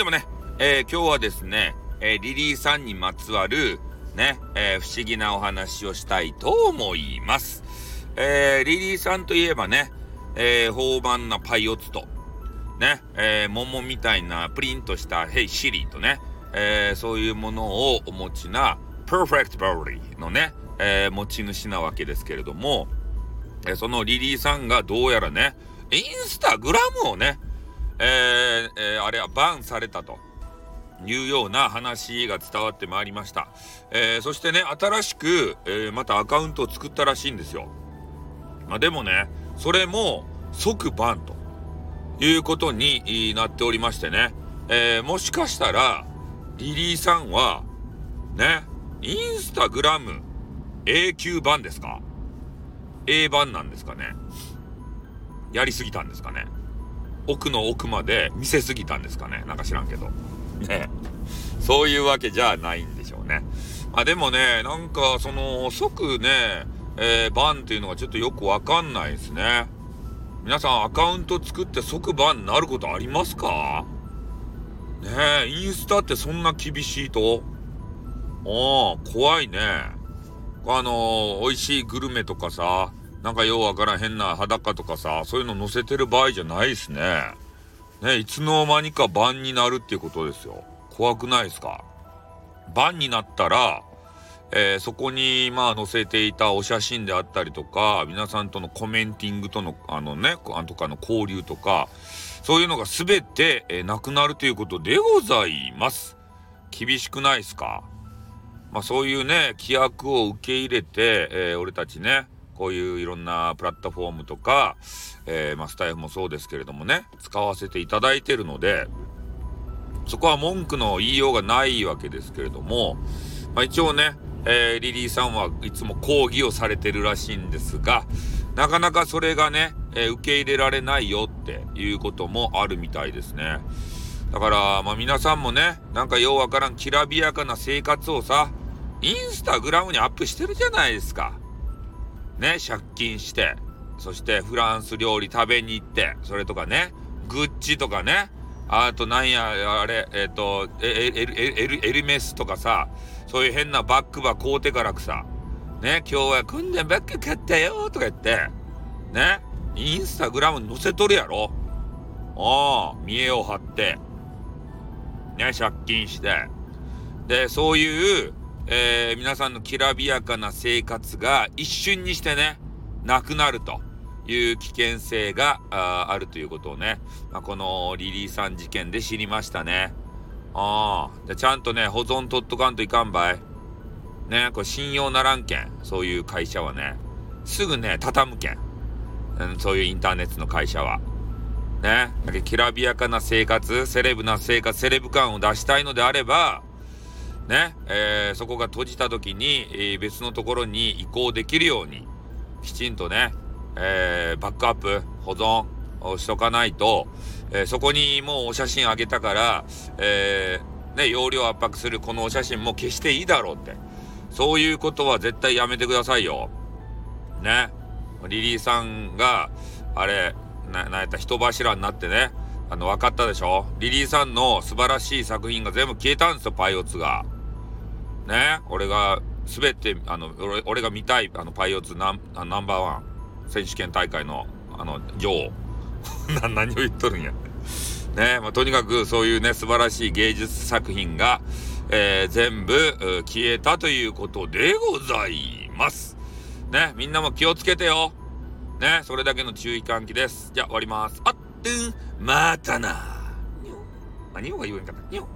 でもね、えー、今日はですね、えー、リリーさんにまつわる、ね、えー、不思議なお話をしたいと思います。えリリーさんといえばね、えー、豊満なパイオツと、ね、えー、桃みたいなプリンとしたヘイシリーとね、えー、そういうものをお持ちな、パーフェクトボディのね、えー、持ち主なわけですけれども、えー、そのリリーさんがどうやらね、インスタグラムをね、えー、えー、あれはバンされたというような話が伝わってまいりました。えー、そしてね、新しく、えー、またアカウントを作ったらしいんですよ。まあ、でもね、それも即バンということになっておりましてね、えー、もしかしたら、リリーさんは、ね、インスタグラム永久版ですか ?A 版なんですかね？やりすぎたんですかね？奥の奥まで見せすぎたんですかねなんか知らんけど。ね。そういうわけじゃないんでしょうね。まあでもね、なんかその即ね、えー、バンっていうのがちょっとよくわかんないですね。皆さんアカウント作って即バンになることありますか？ねえ、インスタってそんな厳しいと？ああ、怖いね。あのー、美味しいグルメとかさ、なんかようわからん変な裸とかさ、そういうの載せてる場合じゃないですね。ね、いつの間にかバンになるっていうことですよ。怖くないですか？バンになったら、えー、そこにまあ載せていたお写真であったりとか、皆さんとのコメンティングとの、あのね、あとかの交流とか、そういうのが全て、えー、なくなるということでございます。厳しくないですか？まあそういうね、規約を受け入れて、えー、俺たちね、こういういろんなプラットフォームとか、えー、まあスタイフもそうですけれどもね、使わせていただいてるので、そこは文句の言いようがないわけですけれども、まあ一応ね、えー、リリーさんはいつも抗議をされてるらしいんですが、なかなかそれがね、えー、受け入れられないよっていうこともあるみたいですね。だから、まあ皆さんもね、なんかようわからんきらびやかな生活をさ、インスタグラムにアップしてるじゃないですか。ね、借金して、そしてフランス料理食べに行って、それとかね、グッチとかね、あとなんや、あれ、えっ、ー、と、エル、メスとかさ、そういう変なバッグば買うてからくさ、ね、今日はこんなバッグ買ったよとか言って、ね、インスタグラムに載せとるやろああ、見栄を張って、ね、借金して。で、そういう、えー、皆さんのきらびやかな生活が一瞬にしてね、なくなるという危険性があるということをね、まあ、このリリーさん事件で知りましたね。ああ。ちゃんとね、保存取っとかんといかんばい。ね、これ信用ならんけん。そういう会社はね。すぐね、畳むけん。うん、そういうインターネットの会社は。ね。きらびやかな生活、セレブな生活、セレブ感を出したいのであれば、ね、えー、そこが閉じた時に、えー、別のところに移行できるように、きちんとね、えー、バックアップ、保存をしとかないと、え、そこにもうお写真あげたから、え、ね、容量圧迫するこのお写真も消していいだろうって。そういうことは絶対やめてくださいよ。ね。リリーさんが、あれ、な、なんやった人柱になってね、あの、分かったでしょ？リリーさんの素晴らしい作品が全部消えたんですよ、パイオツが。ね。俺が、すべて、あの、俺俺が見たい、あの、パイオツナンナンバーワン選手権大会の、あの、女王。な、何を言っとるんや。ね、まあ、とにかくそういうね、素晴らしい芸術作品が、えー、全部消えたということでございます。ね、みんなも気をつけてよ。ね、それだけの注意喚起です。じゃあ終わります。あってん、またな。にょ。あ、にょが言えんかった。にょ。